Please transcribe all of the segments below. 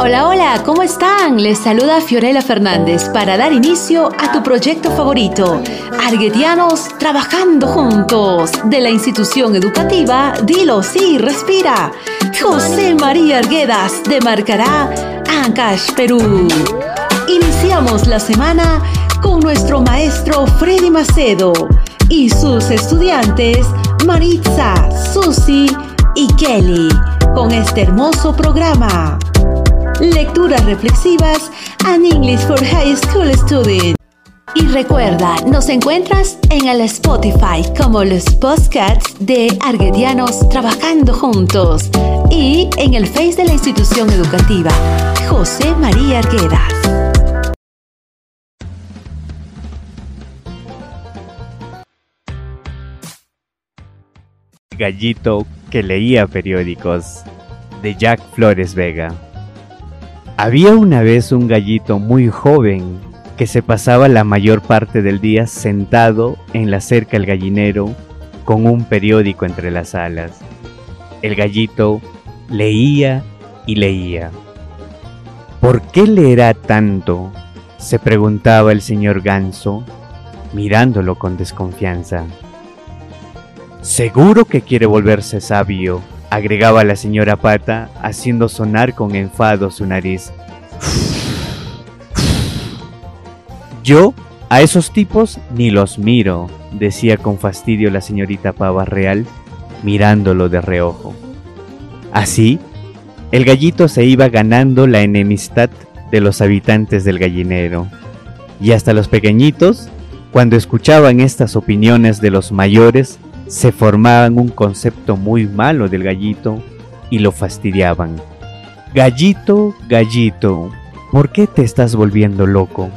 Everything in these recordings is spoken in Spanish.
Hola, hola, ¿cómo están? Les saluda Fiorella Fernández para dar inicio a tu proyecto favorito, Arguetianos Trabajando Juntos, de la institución educativa Dilo Sí Respira. José María Arguedas de Marcará, Ancash, Perú. Iniciamos la semana con nuestro maestro Freddy Macedo y sus estudiantes Maritza, Susi y Kelly con este hermoso programa. Lecturas reflexivas and English for High School Students. Y recuerda, nos encuentras en el Spotify como los podcasts de Arguedianos Trabajando Juntos y en el Face de la institución educativa José María Arguedas. Gallito que leía periódicos de Jack Flores Vega. Había una vez un gallito muy joven que se pasaba la mayor parte del día sentado en la cerca del gallinero con un periódico entre las alas. El gallito leía y leía. ¿Por qué leerá tanto? se preguntaba el señor ganso, mirándolo con desconfianza. Seguro que quiere volverse sabio, agregaba la señora Pata, haciendo sonar con enfado su nariz. Yo a esos tipos ni los miro, decía con fastidio la señorita Pava Real, mirándolo de reojo. Así, el gallito se iba ganando la enemistad de los habitantes del gallinero, y hasta los pequeñitos, cuando escuchaban estas opiniones de los mayores, se formaban un concepto muy malo del gallito y lo fastidiaban. Gallito, gallito, ¿por qué te estás volviendo loco?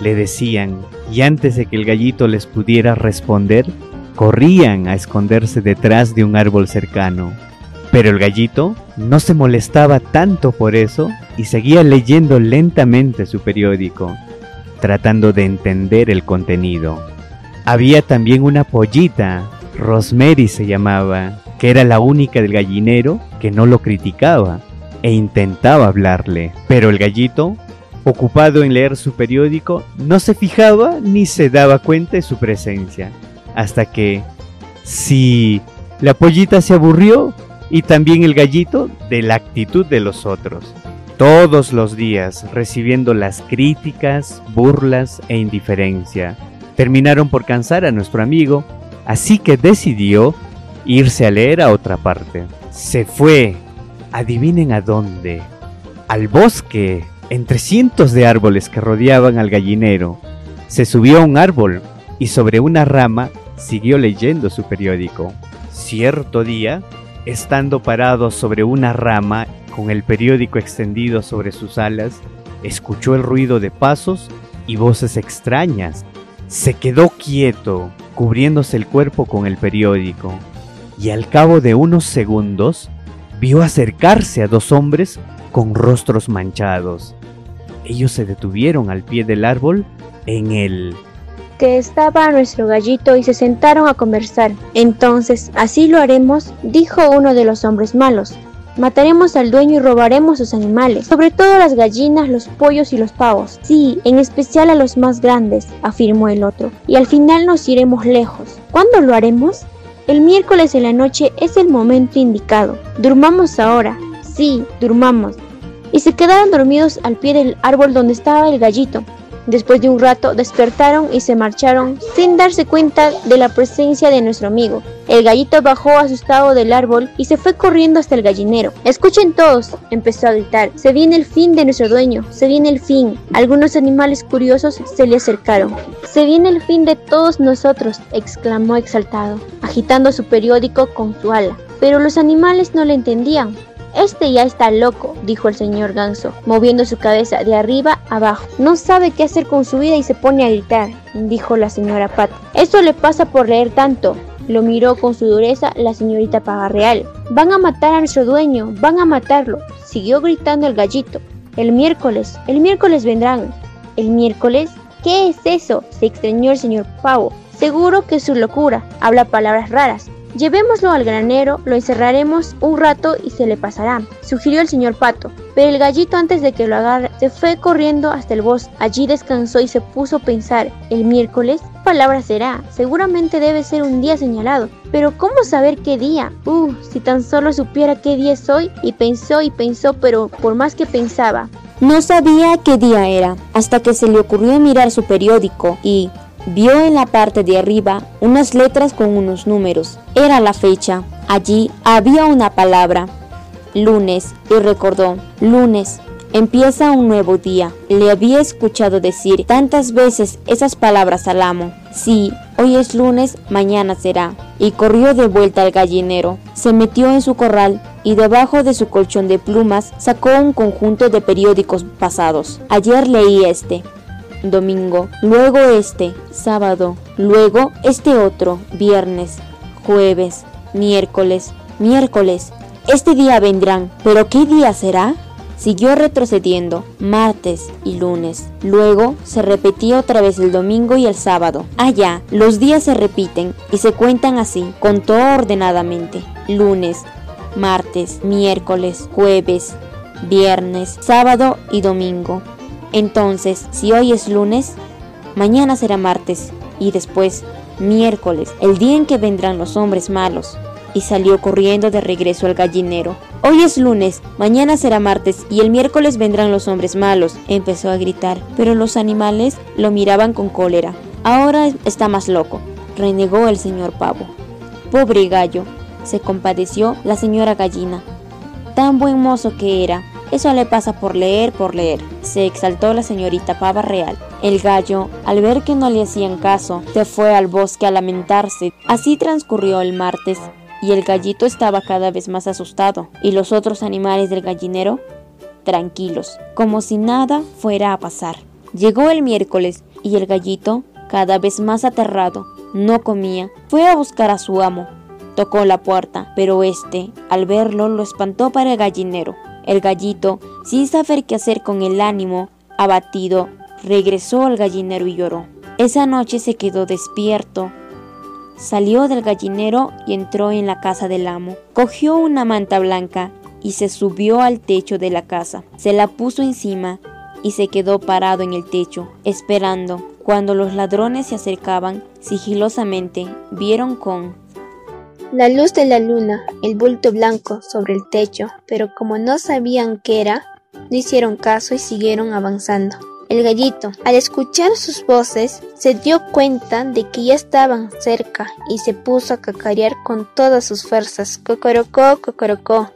Le decían, y antes de que el gallito les pudiera responder, corrían a esconderse detrás de un árbol cercano. Pero el gallito no se molestaba tanto por eso y seguía leyendo lentamente su periódico, tratando de entender el contenido. Había también una pollita Rosemary se llamaba, que era la única del gallinero que no lo criticaba e intentaba hablarle. Pero el gallito, ocupado en leer su periódico, no se fijaba ni se daba cuenta de su presencia. Hasta que, sí, la pollita se aburrió y también el gallito de la actitud de los otros. Todos los días recibiendo las críticas, burlas e indiferencia. Terminaron por cansar a nuestro amigo así que decidió irse a leer a otra parte. Se fue, adivinen a dónde, al bosque, entre cientos de árboles que rodeaban al gallinero. Se subió a un árbol y sobre una rama siguió leyendo su periódico. Cierto día, estando parado sobre una rama con el periódico extendido sobre sus alas, escuchó el ruido de pasos y voces extrañas. Se quedó quieto cubriéndose el cuerpo con el periódico, y al cabo de unos segundos vio acercarse a dos hombres con rostros manchados. Ellos se detuvieron al pie del árbol en el que estaba nuestro gallito y se sentaron a conversar. Entonces, así lo haremos, dijo uno de los hombres malos. Mataremos al dueño y robaremos sus animales, sobre todo las gallinas, los pollos y los pavos. Sí, en especial a los más grandes, afirmó el otro, y al final nos iremos lejos. ¿Cuándo lo haremos? El miércoles en la noche es el momento indicado. Durmamos ahora. Sí, durmamos. Y se quedaron dormidos al pie del árbol donde estaba el gallito. Después de un rato despertaron y se marcharon sin darse cuenta de la presencia de nuestro amigo. El gallito bajó asustado del árbol y se fue corriendo hasta el gallinero. Escuchen todos, empezó a gritar. Se viene el fin de nuestro dueño, se viene el fin. Algunos animales curiosos se le acercaron. Se viene el fin de todos nosotros, exclamó exaltado, agitando su periódico con su ala. Pero los animales no le entendían. Este ya está loco, dijo el señor Ganso, moviendo su cabeza de arriba abajo. No sabe qué hacer con su vida y se pone a gritar, dijo la señora Pat. Eso le pasa por leer tanto. Lo miró con su dureza la señorita Pagarreal. Van a matar a nuestro dueño, van a matarlo, siguió gritando el gallito. El miércoles, el miércoles vendrán. ¿El miércoles? ¿Qué es eso? se extrañó el señor Pavo. Seguro que es su locura, habla palabras raras. Llevémoslo al granero, lo encerraremos un rato y se le pasará, sugirió el señor Pato. Pero el gallito antes de que lo agarre se fue corriendo hasta el bosque. Allí descansó y se puso a pensar, el miércoles, ¿qué palabra será? Seguramente debe ser un día señalado. Pero ¿cómo saber qué día? Uh, si tan solo supiera qué día es hoy. Y pensó y pensó, pero por más que pensaba, no sabía qué día era, hasta que se le ocurrió mirar su periódico y, Vio en la parte de arriba unas letras con unos números. Era la fecha. Allí había una palabra. Lunes. Y recordó. Lunes. Empieza un nuevo día. Le había escuchado decir tantas veces esas palabras al amo. Sí, hoy es lunes, mañana será. Y corrió de vuelta al gallinero. Se metió en su corral y debajo de su colchón de plumas sacó un conjunto de periódicos pasados. Ayer leí este domingo, luego este, sábado, luego este otro, viernes, jueves, miércoles, miércoles. Este día vendrán, pero ¿qué día será? Siguió retrocediendo, martes y lunes. Luego se repetía otra vez el domingo y el sábado. Allá, los días se repiten y se cuentan así, contó ordenadamente. Lunes, martes, miércoles, jueves, viernes, sábado y domingo. Entonces, si hoy es lunes, mañana será martes y después miércoles, el día en que vendrán los hombres malos. Y salió corriendo de regreso al gallinero. Hoy es lunes, mañana será martes y el miércoles vendrán los hombres malos, empezó a gritar, pero los animales lo miraban con cólera. Ahora está más loco, renegó el señor pavo. Pobre gallo, se compadeció la señora gallina. Tan buen mozo que era, eso le pasa por leer, por leer, se exaltó la señorita Pava Real. El gallo, al ver que no le hacían caso, se fue al bosque a lamentarse. Así transcurrió el martes, y el gallito estaba cada vez más asustado, y los otros animales del gallinero tranquilos, como si nada fuera a pasar. Llegó el miércoles, y el gallito, cada vez más aterrado, no comía, fue a buscar a su amo. Tocó la puerta, pero este, al verlo, lo espantó para el gallinero. El gallito, sin saber qué hacer con el ánimo abatido, regresó al gallinero y lloró. Esa noche se quedó despierto. Salió del gallinero y entró en la casa del amo. Cogió una manta blanca y se subió al techo de la casa. Se la puso encima y se quedó parado en el techo, esperando. Cuando los ladrones se acercaban, sigilosamente vieron con la luz de la luna, el bulto blanco sobre el techo, pero como no sabían qué era, no hicieron caso y siguieron avanzando. El gallito, al escuchar sus voces, se dio cuenta de que ya estaban cerca y se puso a cacarear con todas sus fuerzas. Cocorocó, cocorocó.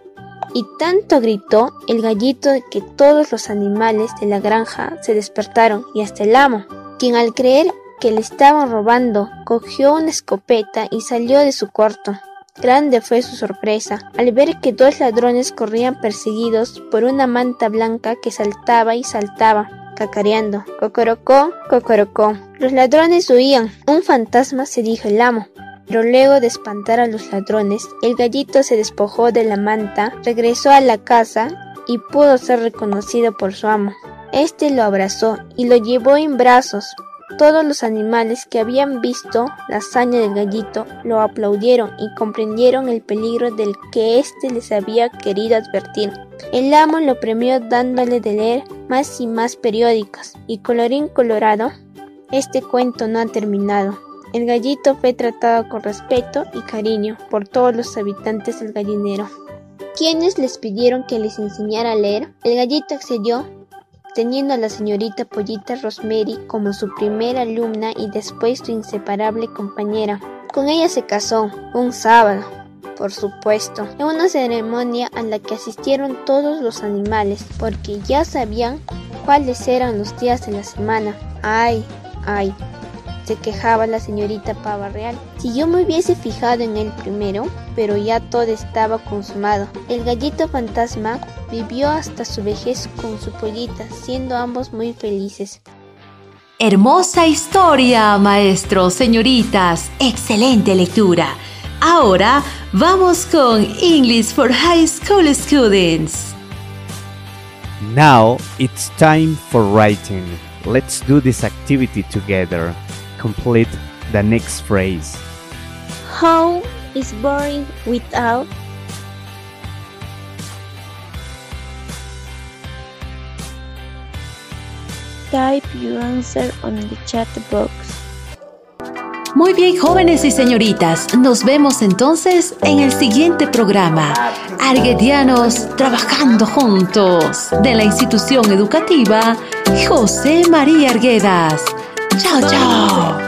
Y tanto gritó el gallito que todos los animales de la granja se despertaron y hasta el amo, quien al creer que le estaban robando, cogió una escopeta y salió de su cuarto. Grande fue su sorpresa al ver que dos ladrones corrían perseguidos por una manta blanca que saltaba y saltaba, cacareando. Cocorocó, cocorocó. Los ladrones huían. Un fantasma se dijo el amo. Pero luego de espantar a los ladrones, el gallito se despojó de la manta, regresó a la casa y pudo ser reconocido por su amo. Este lo abrazó y lo llevó en brazos, todos los animales que habían visto la hazaña del gallito lo aplaudieron y comprendieron el peligro del que éste les había querido advertir. El amo lo premió dándole de leer más y más periódicos, y colorín colorado, este cuento no ha terminado. El gallito fue tratado con respeto y cariño por todos los habitantes del gallinero. Quienes les pidieron que les enseñara a leer, el gallito accedió teniendo a la señorita Pollita Rosemary como su primera alumna y después su inseparable compañera. Con ella se casó un sábado, por supuesto, en una ceremonia a la que asistieron todos los animales, porque ya sabían cuáles eran los días de la semana. Ay, ay, se quejaba la señorita Pava Real. Si yo me hubiese fijado en él primero, pero ya todo estaba consumado. El gallito fantasma vivió hasta su vejez con su pollita, siendo ambos muy felices. Hermosa historia, maestros, señoritas. Excelente lectura. Ahora vamos con English for High School Students. Now it's time for writing. Let's do this activity together. complete the next phrase. How is boring without Type your answer on the chat box. Muy bien, jóvenes y señoritas, nos vemos entonces en el siguiente programa. Arguetianos trabajando juntos de la institución educativa José María Arguedas. Chao, chao.